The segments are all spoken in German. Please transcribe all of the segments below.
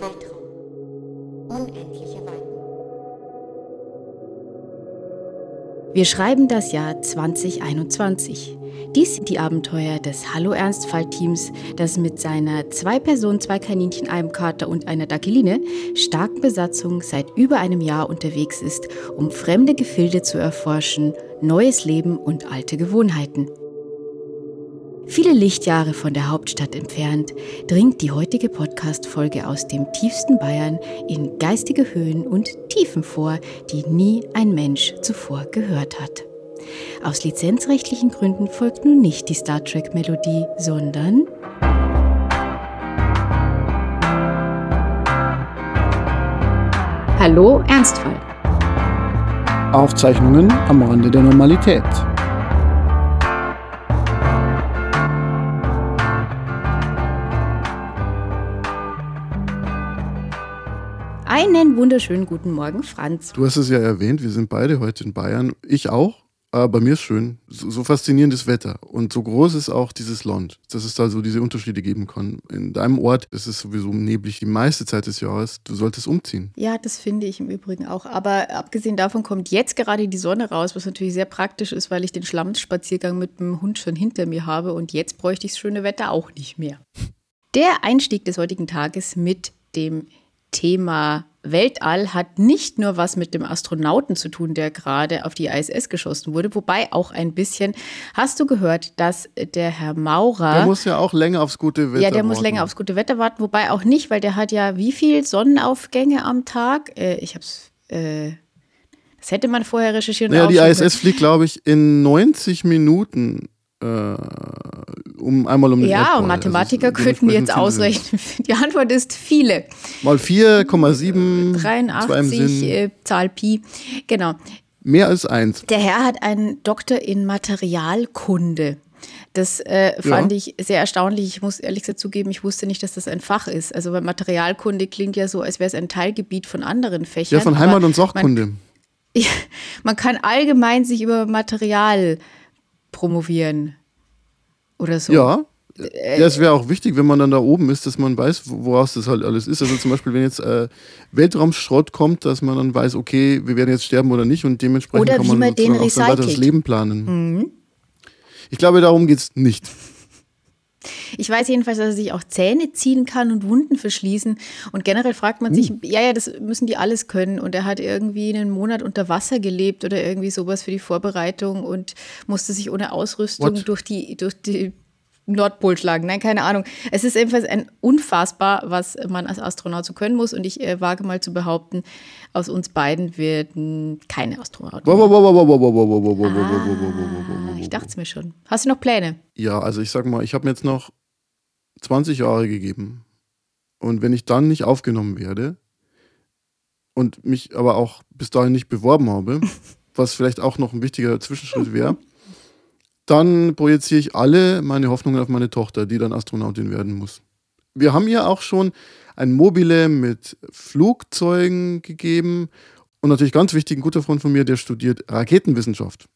Weltraum. Unendliche Weiten. Wir schreiben das Jahr 2021. Dies sind die Abenteuer des Hallo Ernstfall-Teams, das mit seiner zwei Personen, zwei Kaninchen, einem Kater und einer Dackeline starken Besatzung seit über einem Jahr unterwegs ist, um fremde Gefilde zu erforschen, neues Leben und alte Gewohnheiten. Viele Lichtjahre von der Hauptstadt entfernt dringt die heutige Podcast-Folge aus dem tiefsten Bayern in geistige Höhen und Tiefen vor, die nie ein Mensch zuvor gehört hat. Aus lizenzrechtlichen Gründen folgt nun nicht die Star Trek-Melodie, sondern Hallo Ernstfall. Aufzeichnungen am Rande der Normalität. Einen wunderschönen guten Morgen, Franz. Du hast es ja erwähnt, wir sind beide heute in Bayern. Ich auch. Aber bei mir ist schön. So, so faszinierendes Wetter. Und so groß ist auch dieses Land, dass es da so diese Unterschiede geben kann. In deinem Ort ist es sowieso neblig die meiste Zeit des Jahres. Du solltest umziehen. Ja, das finde ich im Übrigen auch. Aber abgesehen davon kommt jetzt gerade die Sonne raus, was natürlich sehr praktisch ist, weil ich den Schlammspaziergang mit dem Hund schon hinter mir habe. Und jetzt bräuchte ich das schöne Wetter auch nicht mehr. Der Einstieg des heutigen Tages mit dem Thema Weltall hat nicht nur was mit dem Astronauten zu tun, der gerade auf die ISS geschossen wurde, wobei auch ein bisschen. Hast du gehört, dass der Herr Maurer. Der muss ja auch länger aufs gute Wetter warten. Ja, der muss länger aufs gute Wetter warten, wobei auch nicht, weil der hat ja wie viel Sonnenaufgänge am Tag? Äh, ich hab's. Äh, das hätte man vorher recherchieren Ja, die ISS fliegt, glaube ich, in 90 Minuten um einmal um den Ja, Erdball. und Mathematiker Also könnten jetzt ausrechnen. Die Antwort ist viele. Mal 4,7 zwar im 83, Sinn. äh, Zahl Pi. Genau. Mehr als eins. Der Herr hat einen Doktor in Materialkunde. Das äh, fand Ja. ich sehr erstaunlich. Ich muss ehrlich gesagt zugeben, ich wusste nicht, dass das ein Fach ist. Also weil Materialkunde klingt ja so, als wäre es ein Teilgebiet von anderen Fächern. Ja, von Heimat- und Man, Sachkunde. man kann allgemein sich über Material promovieren oder so. Ja. Äh, Ja, es wäre auch wichtig, wenn man dann da oben ist, dass man weiß, wo- woraus das halt alles ist. Also zum Beispiel, wenn jetzt äh, Weltraumschrott kommt, dass man dann weiß, okay, wir werden jetzt sterben oder nicht und dementsprechend Oder kann man, man auch sein weiteres. Mhm. Leben planen. Ich glaube, darum geht es nicht. Ich weiß jedenfalls, dass er sich auch Zähne ziehen kann und Wunden verschließen. Und generell fragt man sich, ja, ja, das müssen die alles können. Und er hat irgendwie einen Monat unter Wasser gelebt oder irgendwie sowas für die Vorbereitung und musste sich ohne Ausrüstung What? durch die, durch die Nordpol schlagen. Nein, keine Ahnung. Es ist ebenfalls ein unfassbar, was man als Astronaut so können muss. Und ich äh, wage mal zu behaupten, aus uns beiden werden keine Astronauten. Ah, ich dachte es mir schon. Hast du noch Pläne? Ja, also ich sag mal, ich habe mir jetzt noch 20 Jahre gegeben. Und wenn ich dann nicht aufgenommen werde und mich aber auch bis dahin nicht beworben habe, was vielleicht auch noch ein wichtiger Zwischenschritt wäre, dann projiziere ich alle meine Hoffnungen auf meine Tochter, die dann Astronautin werden muss. Wir haben ja auch schon ein Mobile mit Flugzeugen gegeben und natürlich ganz wichtig, ein guter Freund von mir, der studiert Raketenwissenschaft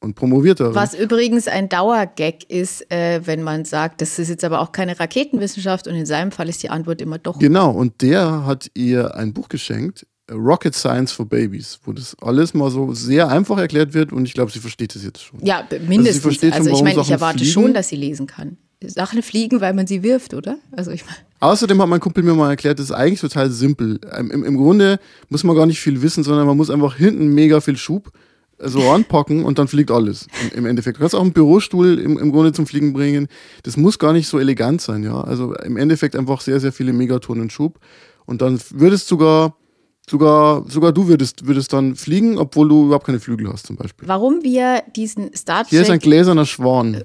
und promoviert darin. Was übrigens ein Dauergag ist, äh, wenn man sagt, das ist jetzt aber auch keine Raketenwissenschaft und in seinem Fall ist die Antwort immer doch. Genau, und der hat ihr ein Buch geschenkt, Rocket Science for Babies, wo das alles mal so sehr einfach erklärt wird und ich glaube, sie versteht es jetzt schon. Ja, mindestens. versteht schon, Also, ich meine, ich erwarte fliegen. schon, dass sie lesen kann. Sachen fliegen, weil man sie wirft, oder? Also ich meine. Außerdem hat mein Kumpel mir mal erklärt, das ist eigentlich total simpel. Ähm, Im, Im Grunde muss man gar nicht viel wissen, sondern man muss einfach hinten mega viel Schub so anpacken und dann fliegt alles im, im Endeffekt. Du kannst auch einen Bürostuhl im, im Grunde zum Fliegen bringen. Das muss gar nicht so elegant sein, ja. Also im Endeffekt einfach sehr, sehr viele Megatonnen Schub. Und dann würdest sogar, sogar, sogar du würdest, würdest dann fliegen, obwohl du überhaupt keine Flügel hast, zum Beispiel. Warum wir diesen Star Hier ist ein Trek gläserner Schwan.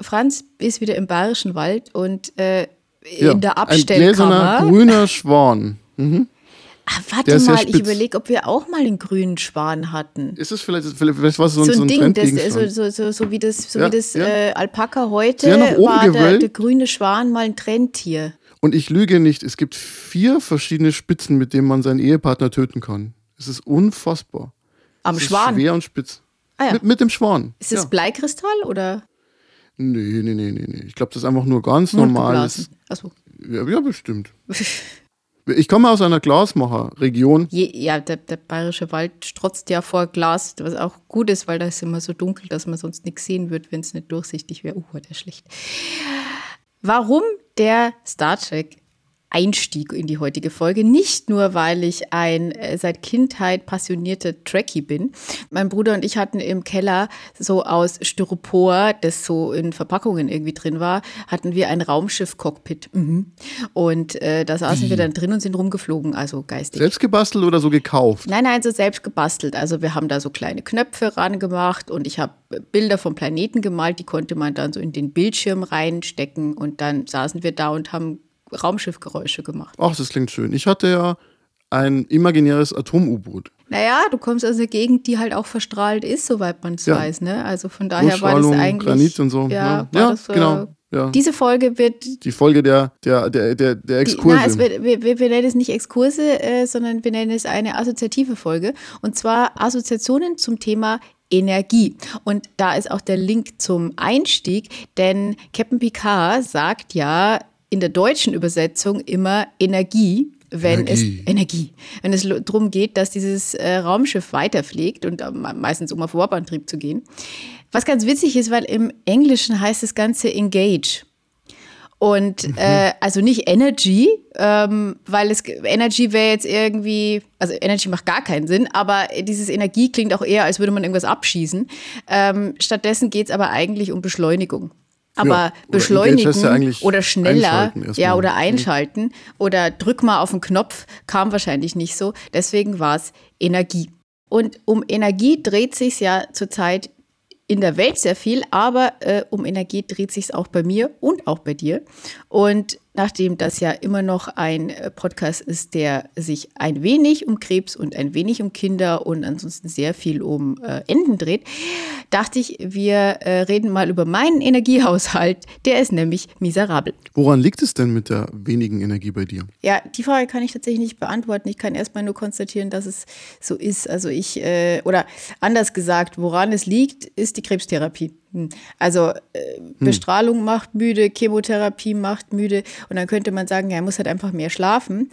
Franz ist wieder im Bayerischen Wald und äh, Ja, in der Ein Abstellkammer. grüner Schwan. Mhm. Der warte mal, ich spitz. überlege, ob wir auch mal den grünen Schwan hatten. Ist es vielleicht, vielleicht, was so, so so ein ein Ding, das, so, so, so, so wie das, so Ja, wie das ja. äh, Alpaka heute war der, der grüne Schwan mal ein Trendtier. Und ich lüge nicht, es gibt vier verschiedene Spitzen, mit denen man seinen Ehepartner töten kann. Es ist unfassbar. Am es Schwan. Ist schwer und spitz. Ah ja. mit, mit dem Schwan. Ist das ja. Bleikristall oder Nee, nee, nee, nee, nee. Ich glaube, das ist einfach nur ganz normales. Mundgeblasen? Achso. Ja, ja bestimmt. Ich komme aus einer Glasmacher-Region. Ja, der, der bayerische Wald strotzt ja vor Glas, was auch gut ist, weil da ist immer so dunkel, dass man sonst nichts sehen wird, wenn es nicht durchsichtig wäre. Uh, der ist schlecht. Warum der Star Trek Einstieg in die heutige Folge. Nicht nur, weil ich ein äh, seit Kindheit passionierter Trekkie bin. Mein Bruder und ich hatten im Keller so aus Styropor, das so in Verpackungen irgendwie drin war, hatten wir ein Raumschiff-Cockpit. Mhm. Und äh, da saßen Wie? wir dann drin und sind rumgeflogen, also geistig. Selbst gebastelt oder so gekauft? Nein, nein, so selbst gebastelt. Also wir haben da so kleine Knöpfe ran gemacht und ich habe Bilder vom Planeten gemalt, die konnte man dann so in den Bildschirm reinstecken und dann saßen wir da und haben Raumschiffgeräusche gemacht. Ach, das klingt schön. Ich hatte ja ein imaginäres Atom-U-Boot. Naja, du kommst aus einer Gegend, die halt auch verstrahlt ist, soweit man es Ja. weiß. Ne? Also von daher war das eigentlich. Granit und so. Ja, ne? war ja das, äh, genau. Ja. Diese Folge wird. Die Folge der, der, der, der, der Die, Exkurse. na, es wird wir, wir, wir nennen es nicht Exkurse, äh, sondern wir nennen es eine assoziative Folge. Und zwar Assoziationen zum Thema Energie. Und da ist auch der Link zum Einstieg, denn Captain Picard sagt ja in der deutschen Übersetzung immer Energie. Wenn Energie. es Energie, wenn es darum geht, dass dieses äh, Raumschiff weiterfliegt und äh, meistens um auf Warp-Antrieb zu gehen. Was ganz witzig ist, weil im Englischen heißt das Ganze Engage. Und äh, also nicht Energy, ähm, weil es Energy wäre jetzt irgendwie, also Energy macht gar keinen Sinn, aber dieses Energie klingt auch eher, als würde man irgendwas abschießen. Ähm, stattdessen geht es aber eigentlich um Beschleunigung. Aber Ja, beschleunigen ja oder schneller, einschalten ja, oder Mhm. einschalten oder drück mal auf den Knopf, kam wahrscheinlich nicht so. Deswegen war es Energie. Und um Energie dreht sich ja zurzeit in der Welt sehr viel, aber äh, um Energie dreht sich es auch bei mir und auch bei dir. Und nachdem das ja immer noch ein äh, Podcast ist, der sich ein wenig um Krebs und ein wenig um Kinder und ansonsten sehr viel um äh, Enden dreht, dachte ich, wir äh, reden mal über meinen Energiehaushalt. Der ist nämlich miserabel. Woran liegt es denn mit der wenigen Energie bei dir? Ja, die Frage kann ich tatsächlich nicht beantworten. Ich kann erstmal nur konstatieren, dass es so ist. Also ich, äh, oder anders gesagt, woran es liegt, ist die Krebstherapie. Hm. Also äh, Bestrahlung macht müde, Chemotherapie macht müde und dann könnte man sagen, ja, er muss halt einfach mehr schlafen.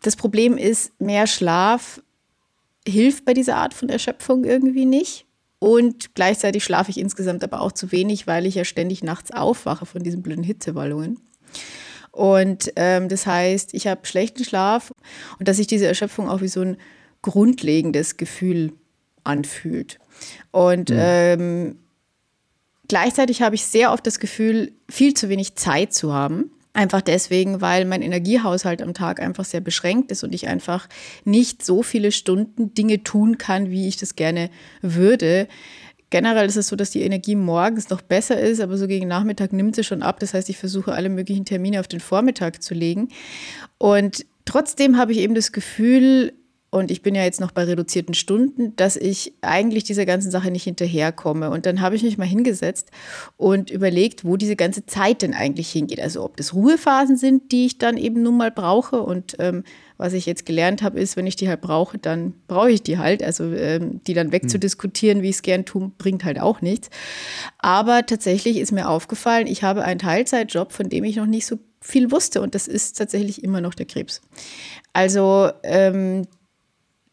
Das Problem ist, mehr Schlaf hilft bei dieser Art von Erschöpfung irgendwie nicht. Und gleichzeitig schlafe ich insgesamt aber auch zu wenig, weil ich ja ständig nachts aufwache von diesen blöden Hitzewallungen. Und ähm, das heißt, ich habe schlechten Schlaf und dass sich diese Erschöpfung auch wie so ein grundlegendes Gefühl anfühlt. Und ähm, gleichzeitig habe ich sehr oft das Gefühl, viel zu wenig Zeit zu haben. Einfach deswegen, weil mein Energiehaushalt am Tag einfach sehr beschränkt ist und ich einfach nicht so viele Stunden Dinge tun kann, wie ich das gerne würde. Generell ist es so, dass die Energie morgens noch besser ist, aber so gegen Nachmittag nimmt sie schon ab. Das heißt, ich versuche alle möglichen Termine auf den Vormittag zu legen. Und trotzdem habe ich eben das Gefühl, und ich bin ja jetzt noch bei reduzierten Stunden, dass ich eigentlich dieser ganzen Sache nicht hinterherkomme. Und dann habe ich mich mal hingesetzt und überlegt, wo diese ganze Zeit denn eigentlich hingeht. Also ob das Ruhephasen sind, die ich dann eben nun mal brauche. Und ähm, was ich jetzt gelernt habe, ist, wenn ich die halt brauche, dann brauche ich die halt. Also ähm, die dann wegzudiskutieren, wie ich es gern tue, bringt halt auch nichts. Aber tatsächlich ist mir aufgefallen, ich habe einen Teilzeitjob, von dem ich noch nicht so viel wusste. Und das ist tatsächlich immer noch der Krebs. Also ähm,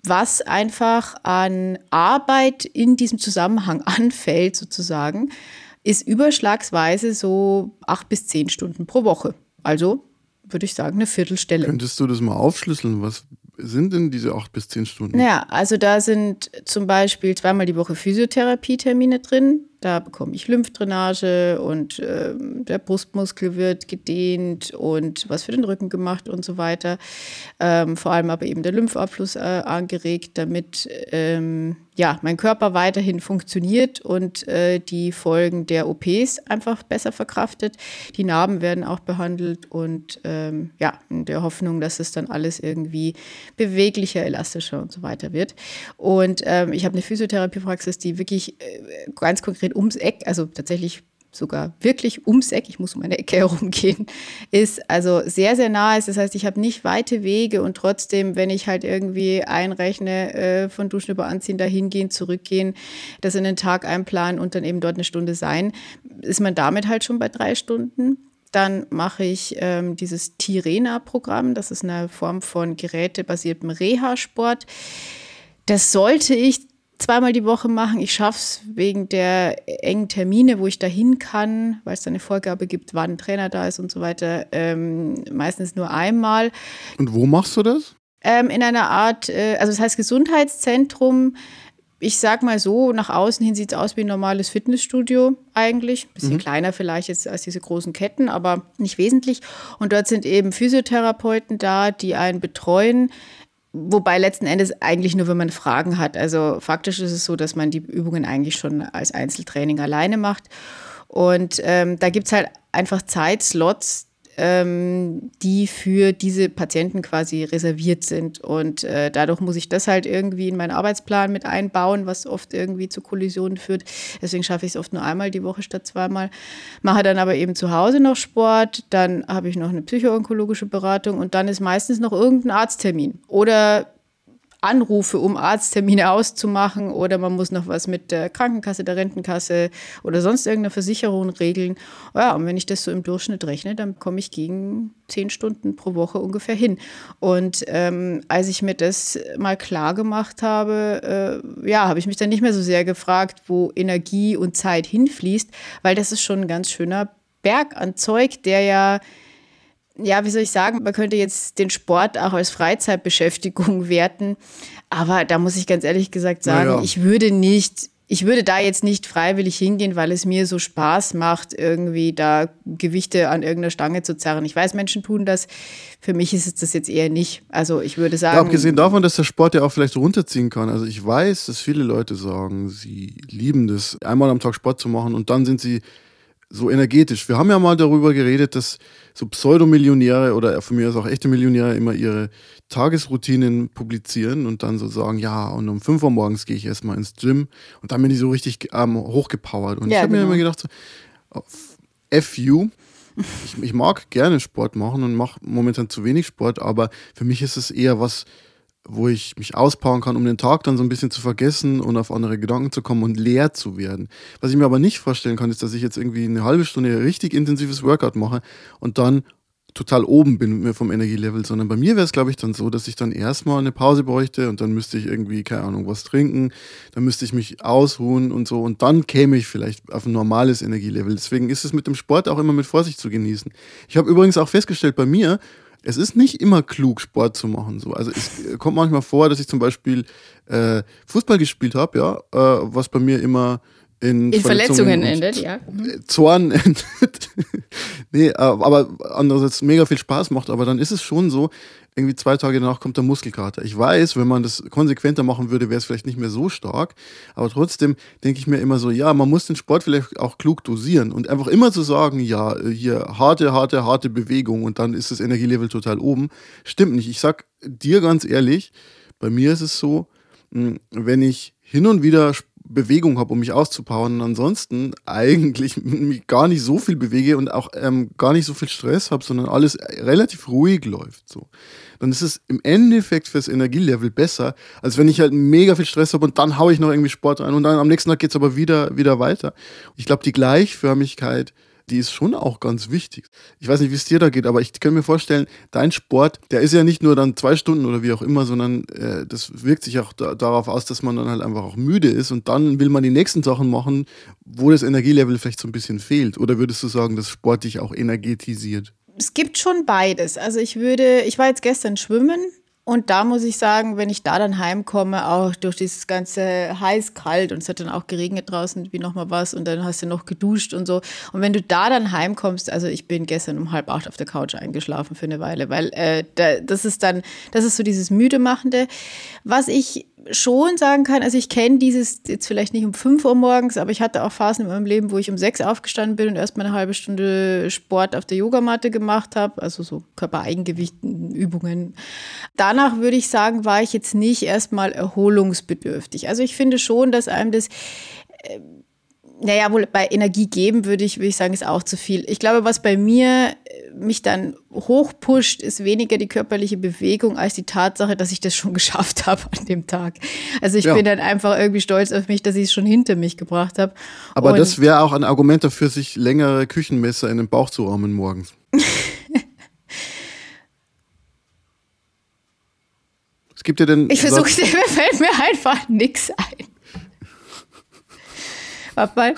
was einfach an Arbeit in diesem Zusammenhang anfällt, sozusagen, ist überschlagsweise so acht bis zehn Stunden pro Woche. Also würde ich sagen, eine Viertelstelle. Könntest du das mal aufschlüsseln? Was sind denn diese acht bis zehn Stunden? Naja, also da sind zum Beispiel zweimal die Woche Physiotherapie-Termine drin. Da bekomme ich Lymphdrainage und ähm, der Brustmuskel wird gedehnt und was für den Rücken gemacht und so weiter. Ähm, vor allem aber eben der Lymphabfluss äh, angeregt, damit ähm, ja, mein Körper weiterhin funktioniert und äh, die Folgen der OPs einfach besser verkraftet. Die Narben werden auch behandelt und ähm, ja, in der Hoffnung, dass es dann alles irgendwie beweglicher, elastischer und so weiter wird. Und ähm, ich habe eine Physiotherapiepraxis, die wirklich äh, ganz konkret ums Eck, also tatsächlich sogar wirklich ums Eck, ich muss um eine Ecke herumgehen, ist also sehr, sehr nah ist. Das heißt, ich habe nicht weite Wege und trotzdem, wenn ich halt irgendwie einrechne, äh, von Duschen über Anziehen, dahin gehen, zurückgehen, das in den Tag einplanen und dann eben dort eine Stunde sein, ist man damit halt schon bei drei Stunden. Dann mache ich ähm, dieses Tirena-Programm. Das ist eine Form von gerätebasiertem Reha-Sport. Das sollte ich zweimal die Woche machen. Ich schaffe es wegen der engen Termine, wo ich dahin kann, weil es da eine Vorgabe gibt, wann ein Trainer da ist und so weiter. Ähm, meistens nur einmal. Und wo machst du das? Ähm, in einer Art, äh, also das heißt Gesundheitszentrum ich sag mal so, nach außen hin sieht es aus wie ein normales Fitnessstudio eigentlich. Ein bisschen mhm. kleiner vielleicht jetzt als diese großen Ketten, aber nicht wesentlich. Und dort sind eben Physiotherapeuten da, die einen betreuen. Wobei letzten Endes eigentlich nur, wenn man Fragen hat. Also faktisch ist es so, dass man die Übungen eigentlich schon als Einzeltraining alleine macht. Und ähm, da gibt es halt einfach Zeitslots, ähm, die für diese Patienten quasi reserviert sind. Und äh, dadurch muss ich das halt irgendwie in meinen Arbeitsplan mit einbauen, was oft irgendwie zu Kollisionen führt. Deswegen schaffe ich es oft nur einmal die Woche statt zweimal. Mache dann aber eben zu Hause noch Sport, dann habe ich noch eine psychoonkologische Beratung und dann ist meistens noch irgendein Arzttermin oder Anrufe, um Arzttermine auszumachen oder man muss noch was mit der Krankenkasse, der Rentenkasse oder sonst irgendeiner Versicherung regeln. Ja, und wenn ich das so im Durchschnitt rechne, dann komme ich gegen zehn Stunden pro Woche ungefähr hin. Und ähm, als ich mir das mal klar gemacht habe, äh, ja, habe ich mich dann nicht mehr so sehr gefragt, wo Energie und Zeit hinfließt, weil das ist schon ein ganz schöner Berg an Zeug, der ja ja, wie soll ich sagen, man könnte jetzt den Sport auch als Freizeitbeschäftigung werten. Aber da muss ich ganz ehrlich gesagt sagen, ja. ich würde nicht, ich würde da jetzt nicht freiwillig hingehen, weil es mir so Spaß macht, irgendwie da Gewichte an irgendeiner Stange zu zerren. Ich weiß, Menschen tun das. Für mich ist es das jetzt eher nicht. Also ich würde sagen. Ja, abgesehen davon, dass der Sport ja auch vielleicht runterziehen kann. Also ich weiß, dass viele Leute sagen, sie lieben das, einmal am Tag Sport zu machen und dann sind sie so energetisch. Wir haben ja mal darüber geredet, dass so Pseudomillionäre oder von mir aus auch echte Millionäre immer ihre Tagesroutinen publizieren und dann so sagen, ja, und um 5 Uhr morgens gehe ich erstmal ins Gym und dann bin ich so richtig ähm, hochgepowert. Und ja, ich habe genau. mir immer gedacht, so, FU, ich, ich mag gerne Sport machen und mache momentan zu wenig Sport, aber für mich ist es eher was, wo ich mich auspowern kann, um den Tag dann so ein bisschen zu vergessen und auf andere Gedanken zu kommen und leer zu werden. Was ich mir aber nicht vorstellen kann, ist, dass ich jetzt irgendwie eine halbe Stunde richtig intensives Workout mache und dann total oben bin vom Energielevel, sondern bei mir wäre es, glaube ich, dann so, dass ich dann erstmal eine Pause bräuchte und dann müsste ich irgendwie, keine Ahnung, was trinken, dann müsste ich mich ausruhen und so und dann käme ich vielleicht auf ein normales Energielevel. Deswegen ist es mit dem Sport auch immer mit Vorsicht zu genießen. Ich habe übrigens auch festgestellt bei mir, es ist nicht immer klug, Sport zu machen. So. Also es kommt manchmal vor, dass ich zum Beispiel äh, Fußball gespielt habe, ja, äh, was bei mir immer in, in Verletzungen, Verletzungen endet, ja. Mhm. Zorn endet. nee, äh, aber andererseits mega viel Spaß macht. Aber dann ist es schon so, irgendwie zwei Tage danach kommt der Muskelkater. Ich weiß, wenn man das konsequenter machen würde, wäre es vielleicht nicht mehr so stark. Aber trotzdem denke ich mir immer so, ja, man muss den Sport vielleicht auch klug dosieren und einfach immer zu sagen, ja, hier harte, harte, harte Bewegung und dann ist das Energielevel total oben. Stimmt nicht. Ich sag dir ganz ehrlich, bei mir ist es so, hm, wenn ich hin und wieder Bewegung habe, um mich auszupowern und ansonsten eigentlich mich gar nicht so viel bewege und auch ähm, gar nicht so viel Stress habe, sondern alles relativ ruhig läuft. So. Dann ist es im Endeffekt fürs Energielevel besser, als wenn ich halt mega viel Stress habe und dann haue ich noch irgendwie Sport ein und dann am nächsten Tag geht es aber wieder, wieder weiter. Ich glaube, die Gleichförmigkeit die ist schon auch ganz wichtig. Ich weiß nicht, wie es dir da geht, aber ich kann mir vorstellen, dein Sport, der ist ja nicht nur dann zwei Stunden oder wie auch immer, sondern äh, das wirkt sich auch da, darauf aus, dass man dann halt einfach auch müde ist und dann will man die nächsten Sachen machen, wo das Energielevel vielleicht so ein bisschen fehlt. Oder würdest du sagen, dass Sport dich auch energetisiert? Es gibt schon beides. Also ich würde, ich war jetzt gestern schwimmen und da muss ich sagen, wenn ich da dann heimkomme, auch durch dieses ganze heiß-kalt und es hat dann auch geregnet draußen, wie nochmal was und dann hast du noch geduscht und so. Und wenn du da dann heimkommst, also ich bin gestern um halb acht auf der Couch eingeschlafen für eine Weile, weil äh, da, das ist dann, das ist so dieses müde-machende. Was ich schon sagen kann, also ich kenne dieses jetzt vielleicht nicht um 5 Uhr morgens, aber ich hatte auch Phasen in meinem Leben, wo ich um 6 aufgestanden bin und erstmal eine halbe Stunde Sport auf der Yogamatte gemacht habe, also so Körpereigengewichten-Übungen. Danach würde ich sagen, war ich jetzt nicht erstmal erholungsbedürftig. Also ich finde schon, dass einem das äh, naja, wohl bei Energie geben würde ich, würde ich sagen, ist auch zu viel. Ich glaube, was bei mir äh, mich dann hochpusht, ist weniger die körperliche Bewegung als die Tatsache, dass ich das schon geschafft habe an dem Tag. Also ich ja. bin dann einfach irgendwie stolz auf mich, dass ich es schon hinter mich gebracht habe. Aber Und das wäre auch ein Argument dafür, sich längere Küchenmesser in den Bauch zu rahmen morgens. es gibt ja den. Ich versuche, mir fällt mir einfach nichts ein. Warte mal.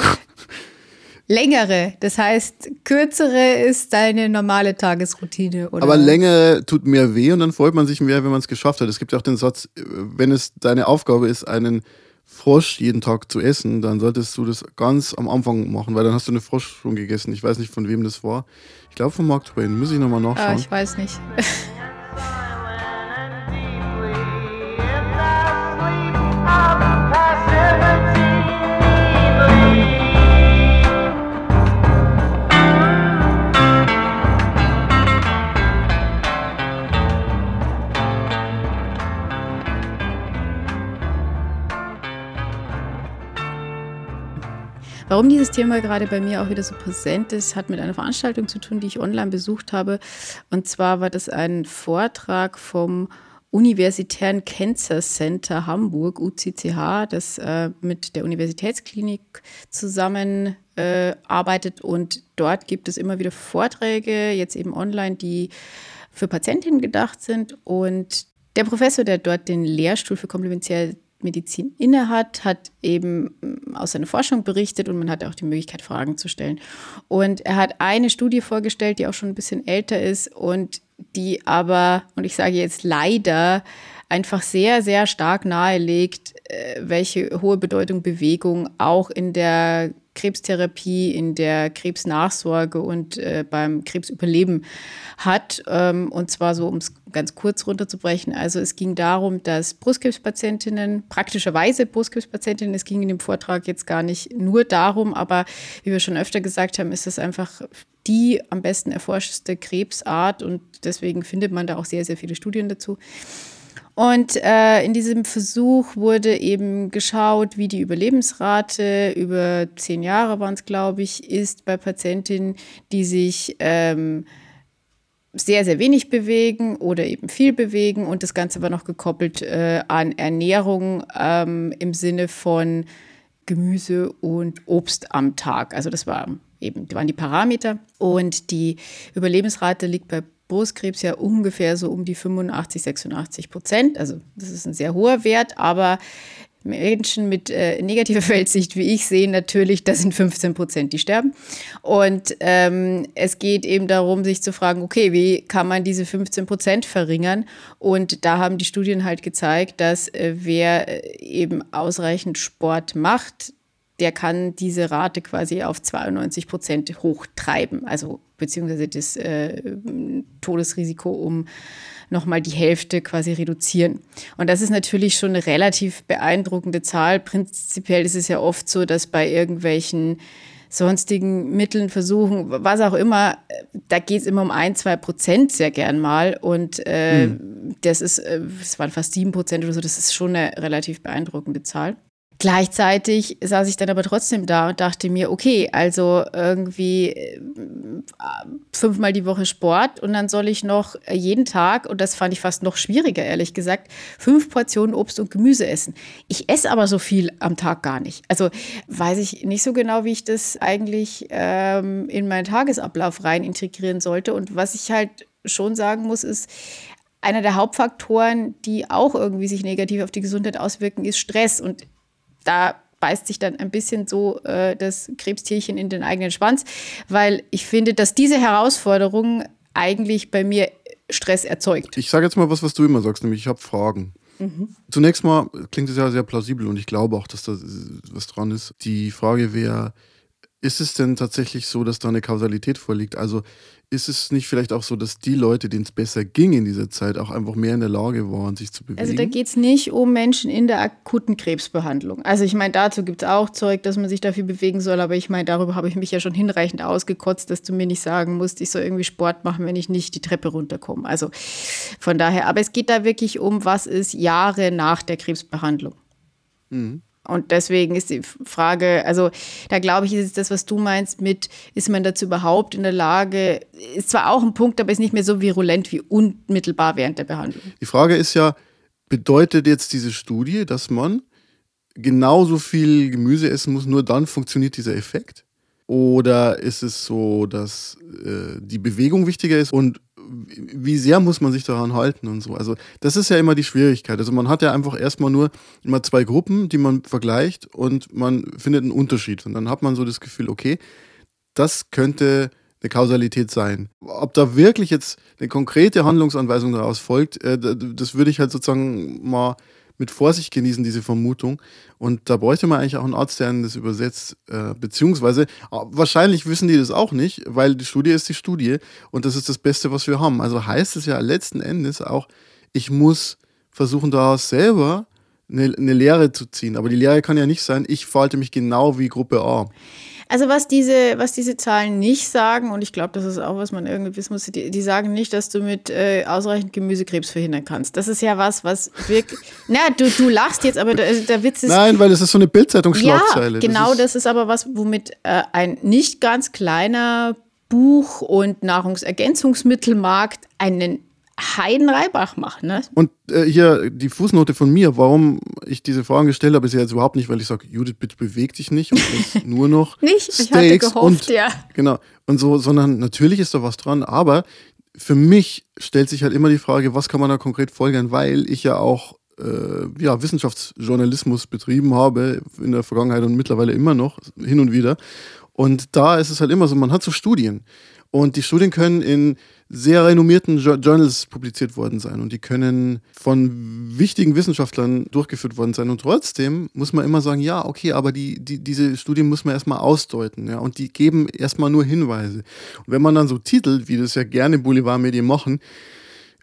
Längere, das heißt, kürzere ist deine normale Tagesroutine, oder? Aber längere tut mehr weh und dann freut man sich mehr, wenn man es geschafft hat. Es gibt ja auch den Satz, wenn es deine Aufgabe ist, einen Frosch jeden Tag zu essen, dann solltest du das ganz am Anfang machen, weil dann hast du eine Frosch schon gegessen. Ich weiß nicht, von wem das war. Ich glaube von Mark Twain. Muss ich nochmal nachschauen. Ah, ich weiß nicht. Warum dieses Thema gerade bei mir auch wieder so präsent ist, hat mit einer Veranstaltung zu tun, die ich online besucht habe. Und zwar war das ein Vortrag vom Universitären Cancer Center Hamburg, UCCH, das äh, mit der Universitätsklinik zusammen äh. Und dort gibt es immer wieder Vorträge, jetzt eben online, die für Patientinnen gedacht sind. Und der Professor, der dort den Lehrstuhl für komplementäre Medizin innehat, hat eben mm, aus seiner Forschung berichtet und man hat auch die Möglichkeit, Fragen zu stellen. Und er hat eine Studie vorgestellt, die auch schon ein bisschen älter ist und die aber, und ich sage jetzt leider, einfach sehr, sehr stark nahelegt, äh, welche hohe Bedeutung Bewegung auch in der Krebstherapie, in der Krebsnachsorge und äh, beim Krebsüberleben hat. Ähm, und zwar so, um es ganz kurz runterzubrechen. Also es ging darum, dass Brustkrebspatientinnen, praktischerweise Brustkrebspatientinnen, es ging in dem Vortrag jetzt gar nicht nur darum, aber wie wir schon öfter gesagt haben, ist das einfach die am besten erforschteste Krebsart und deswegen findet man da auch sehr, sehr viele Studien dazu. Und äh, in diesem Versuch wurde eben geschaut, wie die Überlebensrate über zehn Jahre waren es, glaube ich, ist bei Patientinnen, die sich ähm, sehr, sehr wenig bewegen oder eben viel bewegen. Und das Ganze war noch gekoppelt äh, an Ernährung ähm, im Sinne von Gemüse und Obst am Tag. Also das war eben, waren die Parameter. Und die Überlebensrate liegt bei Brustkrebs ja ungefähr so um die 85, 86 Prozent. Also das ist ein sehr hoher Wert, aber Menschen mit äh, negativer Weltsicht wie ich sehen natürlich, das sind 15 Prozent, die sterben. Und ähm, es geht eben darum, sich zu fragen, okay, wie kann man diese 15 Prozent verringern? Und da haben die Studien halt gezeigt, dass äh, wer äh, eben ausreichend Sport macht, der kann diese Rate quasi auf 92 Prozent hochtreiben, also beziehungsweise das äh, Todesrisiko um nochmal die Hälfte quasi reduzieren. Und das ist natürlich schon eine relativ beeindruckende Zahl. Prinzipiell ist es ja oft so, dass bei irgendwelchen sonstigen Mitteln, Versuchen, was auch immer, da geht es immer um ein, zwei Prozent sehr gern mal. Und äh, mhm. das ist, äh, es waren fast sieben Prozent oder so, das ist schon eine relativ beeindruckende Zahl. Gleichzeitig saß ich dann aber trotzdem da und dachte mir, okay, also irgendwie äh, fünfmal die Woche Sport und dann soll ich noch jeden Tag, und das fand ich fast noch schwieriger, ehrlich gesagt, fünf Portionen Obst und Gemüse essen. Ich esse aber so viel am Tag gar nicht. Also weiß ich nicht so genau, wie ich das eigentlich ähm, in meinen Tagesablauf rein integrieren sollte. Und was ich halt schon sagen muss, ist, einer der Hauptfaktoren, die auch irgendwie sich negativ auf die Gesundheit auswirken, ist Stress. Und da beißt sich dann ein bisschen so äh, das Krebstierchen in den eigenen Schwanz, weil ich finde, dass diese Herausforderung eigentlich bei mir Stress erzeugt. Ich sage jetzt mal was, was du immer sagst, nämlich ich habe Fragen. Mhm. Zunächst mal klingt es ja sehr plausibel und ich glaube auch, dass da was dran ist. Die Frage wäre, ist es denn tatsächlich so, dass da eine Kausalität vorliegt? Also ist es nicht vielleicht auch so, dass die Leute, denen es besser ging in dieser Zeit, auch einfach mehr in der Lage waren, sich zu bewegen? Also da geht es nicht um Menschen in der akuten Krebsbehandlung. Also ich meine, dazu gibt es auch Zeug, dass man sich dafür bewegen soll, aber ich meine, darüber habe ich mich ja schon hinreichend ausgekotzt, dass du mir nicht sagen musst, ich soll irgendwie Sport machen, wenn ich nicht die Treppe runterkomme. Also von daher, aber es geht da wirklich um, was ist Jahre nach der Krebsbehandlung. Mhm. Und deswegen ist die Frage, also da glaube ich, ist das, was du meinst mit, ist man dazu überhaupt in der Lage, ist zwar auch ein Punkt, aber ist nicht mehr so virulent wie unmittelbar während der Behandlung. Die Frage ist ja, bedeutet jetzt diese Studie, dass man genauso viel Gemüse essen muss, nur dann funktioniert dieser Effekt? Oder ist es so, dass äh, die Bewegung wichtiger ist und wie sehr muss man sich daran halten und so. Also das ist ja immer die Schwierigkeit. Also man hat ja einfach erstmal nur immer zwei Gruppen, die man vergleicht und man findet einen Unterschied. Und dann hat man so das Gefühl, okay, das könnte eine Kausalität sein. Ob da wirklich jetzt eine konkrete Handlungsanweisung daraus folgt, äh, das würde ich halt sozusagen mal mit Vorsicht genießen, diese Vermutung. Und da bräuchte man eigentlich auch einen Arzt, der das übersetzt. Äh, beziehungsweise, äh, wahrscheinlich wissen die das auch nicht, weil die Studie ist die Studie und das ist das Beste, was wir haben. Also heißt es ja letzten Endes auch, ich muss versuchen, daraus selber eine, eine Lehre zu ziehen. Aber die Lehre kann ja nicht sein, ich verhalte mich genau wie Gruppe A. Also was diese, was diese Zahlen nicht sagen, und ich glaube, das ist auch, was man irgendwie wissen muss, die, die sagen nicht, dass du mit äh, ausreichend Gemüse Krebs verhindern kannst. Das ist ja was, was wirklich. na, du, du lachst jetzt, aber der, der Witz ist. Nein, weil das ist so eine Bildzeitungsschlagzeile. Ja, genau, das ist, das ist aber was, womit äh, ein nicht ganz kleiner Buch- und Nahrungsergänzungsmittelmarkt einen Heiden Reibach macht. Ne? Und äh, hier die Fußnote von mir, warum ich diese Fragen gestellt habe, ist ja jetzt überhaupt nicht, weil ich sage, Judith, bitte beweg dich nicht und nur noch nicht, Steaks ich hatte gehofft, und, ja. Genau, und so, sondern natürlich ist da was dran, aber für mich stellt sich halt immer die Frage, was kann man da konkret folgern, weil ich ja auch äh, ja, Wissenschaftsjournalismus betrieben habe in der Vergangenheit und mittlerweile immer noch, hin und wieder. Und da ist es halt immer so, man hat so Studien. Und die Studien können in sehr renommierten Journals publiziert worden sein und die können von wichtigen Wissenschaftlern durchgeführt worden sein. Und trotzdem muss man immer sagen, ja, okay, aber die, die, diese Studien muss man erstmal ausdeuten, ja, und die geben erstmal nur Hinweise. Und wenn man dann so titelt, wie das ja gerne Boulevardmedien machen,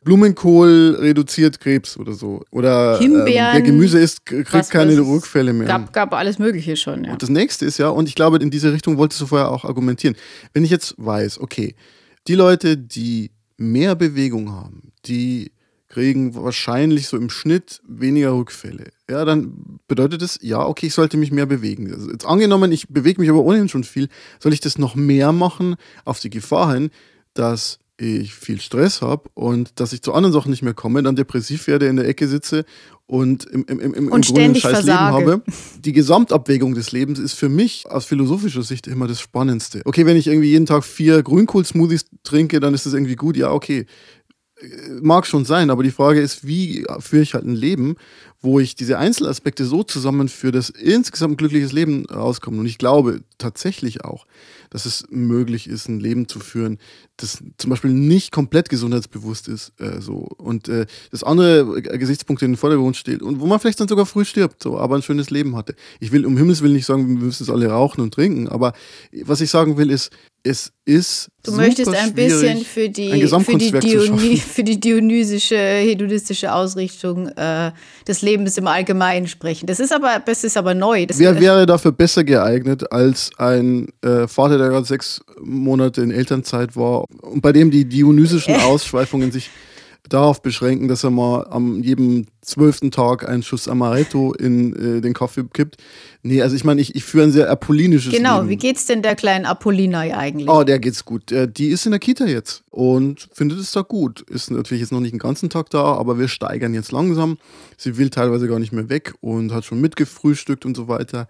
Blumenkohl reduziert Krebs oder so. Oder ähm, wer Gemüse isst, kriegt keine was Rückfälle mehr. Gab, gab alles Mögliche schon, ja. Und das nächste ist ja, und ich glaube, in diese Richtung wolltest du vorher auch argumentieren. Wenn ich jetzt weiß, okay, die Leute, die mehr Bewegung haben, die kriegen wahrscheinlich so im Schnitt weniger Rückfälle. Ja, dann bedeutet es, ja, okay, ich sollte mich mehr bewegen. Also jetzt angenommen, ich bewege mich aber ohnehin schon viel, soll ich das noch mehr machen auf die Gefahr hin, dass ich viel Stress habe und dass ich zu anderen Sachen nicht mehr komme, dann depressiv werde, in der Ecke sitze und im, im, im, im und Grunde ein scheiß versage. Leben habe. Die Gesamtabwägung des Lebens ist für mich aus philosophischer Sicht immer das Spannendste. Okay, wenn ich irgendwie jeden Tag vier Grünkohl-Smoothies trinke, dann ist das irgendwie gut. Ja, okay. Mag schon sein, aber die Frage ist, wie führe ich halt ein Leben, wo ich diese Einzelaspekte so zusammenführe, dass insgesamt ein glückliches Leben rauskommt. Und ich glaube tatsächlich auch, dass es möglich ist, ein Leben zu führen, das zum Beispiel nicht komplett gesundheitsbewusst ist. Äh, so. Und äh, das andere Gesichtspunkt in den Vordergrund steht und wo man vielleicht dann sogar früh stirbt, so, aber ein schönes Leben hatte. Ich will um Himmels Willen nicht sagen, wir müssen es alle rauchen und trinken, aber was ich sagen will, ist, es ist. Du möchtest ein bisschen für die, für die, Diony, für die dionysische, hedonistische Ausrichtung äh, des Lebens im Allgemeinen sprechen. Das ist aber, das ist aber neu. Das Wer wäre dafür besser geeignet als ein äh, Vater, der gerade sechs Monate in Elternzeit war und bei dem die dionysischen Ausschweifungen sich darauf beschränken, dass er mal am jedem zwölften Tag einen Schuss Amaretto in äh, den Kaffee kippt. Nee, also ich meine, ich, ich führe ein sehr apollinisches genau, Leben. wie geht's denn der kleinen Apollina eigentlich? Oh, der geht's gut. Äh, die ist in der Kita jetzt und findet es da gut. Ist natürlich jetzt noch nicht den ganzen Tag da, aber wir steigern jetzt langsam. Sie will teilweise gar nicht mehr weg und hat schon mitgefrühstückt und so weiter.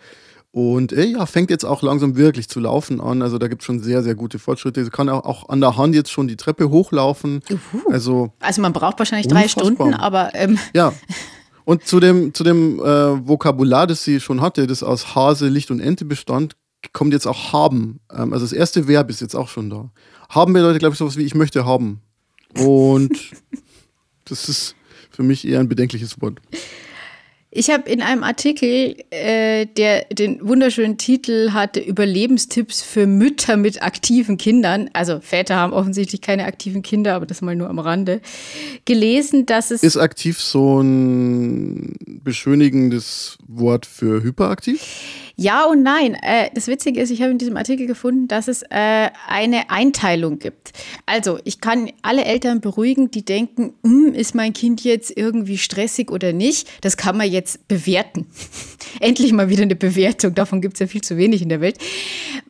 Und äh, ja, fängt jetzt auch langsam wirklich zu laufen an. Also da gibt es schon sehr, sehr gute Fortschritte. Sie kann auch, auch an der Hand jetzt schon die Treppe hochlaufen. Uhu. Also, also man braucht wahrscheinlich drei Stunden, aber. Ähm. Ja. Und zu dem, zu dem äh, Vokabular, das sie schon hatte, das aus Hase, Licht und Ente bestand, kommt jetzt auch haben. Ähm, also das erste Verb ist jetzt auch schon da. Haben bedeutet, glaube ich, sowas wie ich möchte haben. Und das ist für mich eher ein bedenkliches Wort. Ich habe in einem Artikel, äh, der den wunderschönen Titel hatte, Überlebenstipps für Mütter mit aktiven Kindern, also Väter haben offensichtlich keine aktiven Kinder, aber das mal nur am Rande, gelesen, dass es... Ist aktiv so ein beschönigendes Wort für hyperaktiv? Ja und nein. Äh, das Witzige ist, ich habe in diesem Artikel gefunden, dass es äh, eine Einteilung gibt. Also, ich kann alle Eltern beruhigen, die denken, hm, ist mein Kind jetzt irgendwie stressig oder nicht. Das kann man jetzt bewerten. Endlich mal wieder eine Bewertung. Davon gibt es ja viel zu wenig in der Welt.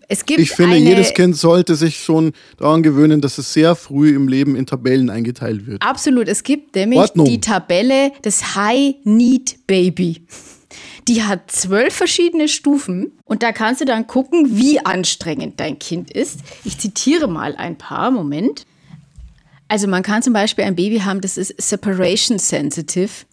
Es gibt Ich finde, jedes Kind sollte sich schon daran gewöhnen, dass es sehr früh im Leben in Tabellen eingeteilt wird. Absolut. Es gibt nämlich Ordnung. die Tabelle des High Need Baby. Die hat zwölf verschiedene Stufen und da kannst du dann gucken, wie anstrengend dein Kind ist. Ich zitiere mal ein paar. Moment. Also man kann zum Beispiel ein Baby haben, das ist separation sensitive.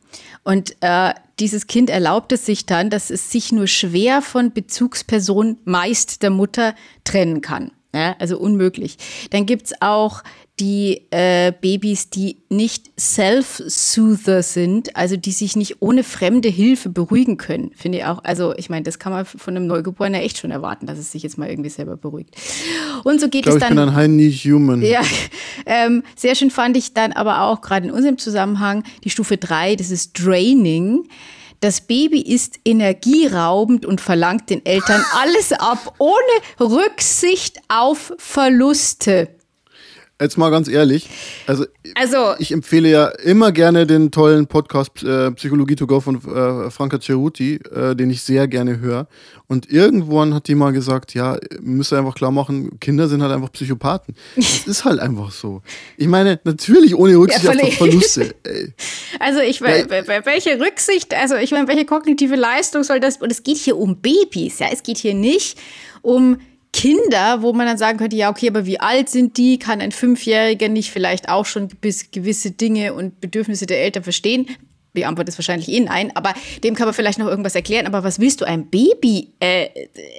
Und äh, dieses Kind erlaubt es sich dann, dass es sich nur schwer von Bezugsperson, meist der Mutter, trennen kann. Ja, also unmöglich. Dann gibt's auch die äh, Babys, die nicht Self-Soother sind, also die sich nicht ohne fremde Hilfe beruhigen können. Finde ich auch, also ich meine, das kann man von einem Neugeborenen echt schon erwarten, dass es sich jetzt mal irgendwie selber beruhigt. Und so geht Ich glaube, es ich dann. bin ein High Human. Ja, ähm, sehr schön fand ich dann aber auch gerade in unserem Zusammenhang die Stufe 3, das ist Draining. Das Baby ist energieraubend und verlangt den Eltern alles ab, ohne Rücksicht auf Verluste. Jetzt mal ganz ehrlich, also Also, ich empfehle ja immer gerne den tollen Podcast äh, Psychologie to go von äh, Franka Ceruti, äh, den ich sehr gerne höre. Und irgendwann hat die mal gesagt, ja, müsst ihr einfach klar machen, Kinder sind halt einfach Psychopathen. Das ist halt einfach so. Ich meine, natürlich ohne Rücksicht Ja, auf. Verluste. Ey. also ich Ja, bei, bei welche Rücksicht, also ich meine, welche kognitive Leistung soll das? Und es geht hier um Babys, ja, es geht hier nicht um Kinder, wo man dann sagen könnte, ja, okay, aber wie alt sind die? Kann ein Fünfjähriger nicht vielleicht auch schon gewisse Dinge und Bedürfnisse der Eltern verstehen? Die Antwort ist wahrscheinlich eh nein, aber dem kann man vielleicht noch irgendwas erklären. Aber was willst du einem Baby äh,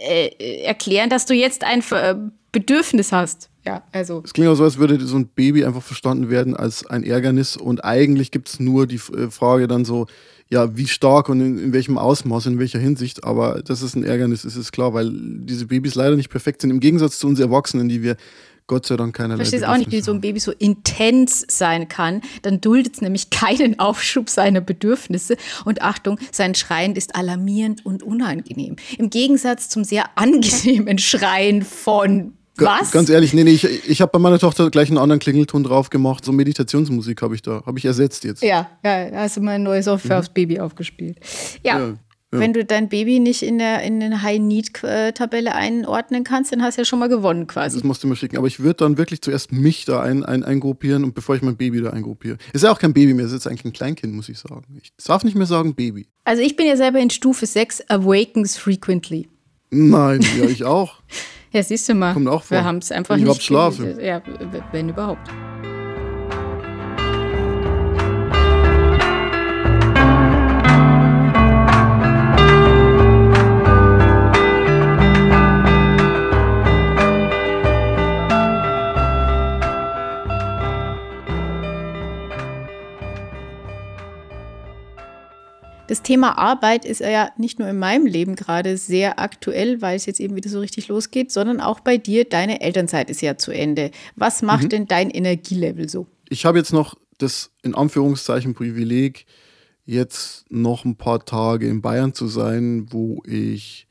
äh, erklären, dass du jetzt ein äh, Bedürfnis hast? Ja, also. Es klingt auch so, als würde so ein Baby einfach verstanden werden als ein Ärgernis und eigentlich gibt es nur die äh, Frage dann so, ja, wie stark und in, in welchem Ausmaß, in welcher Hinsicht, aber dass es ein Ärgernis ist, ist klar, weil diese Babys leider nicht perfekt sind, im Gegensatz zu uns Erwachsenen, die wir Gott sei Dank keinerlei Ich verstehe es auch nicht, wie so ein Baby so intens sein kann. Dann duldet es nämlich keinen Aufschub seiner Bedürfnisse. Und Achtung, sein Schreien ist alarmierend und unangenehm. Im Gegensatz zum sehr angenehmen Schreien von was? Ganz ehrlich, nee, nee, ich, ich habe bei meiner Tochter gleich einen anderen Klingelton drauf gemacht, so Meditationsmusik habe ich da, habe ich ersetzt jetzt. ja, ja, da hast du mal neue Software aufs Baby aufgespielt. Ja. Mhm. Ja, ja. Wenn du dein Baby nicht in der in den High-Need-Tabelle einordnen kannst, dann hast du ja schon mal gewonnen quasi. Das musst du mir schicken. Aber ich würde dann wirklich zuerst mich da ein, ein, eingruppieren und bevor ich mein Baby da eingruppiere. Ist ja auch kein Baby mehr, es ist jetzt eigentlich ein Kleinkind, muss ich sagen. Ich darf nicht mehr sagen Baby. Also ich bin ja selber in Stufe 6, awakens frequently. Nein, ja, ich auch. Ja, siehst du mal. Kommt auch vor. Wir haben es einfach ich nicht. überhaupt schlafe. Ja, wenn überhaupt. Das Thema Arbeit ist ja nicht nur in meinem Leben gerade sehr aktuell, weil es jetzt eben wieder so richtig losgeht, sondern auch bei dir. Deine Elternzeit ist ja zu Ende. Was macht Mhm. denn dein Energielevel so? Ich habe jetzt noch das in Anführungszeichen Privileg, jetzt noch ein paar Tage in Bayern zu sein, wo ich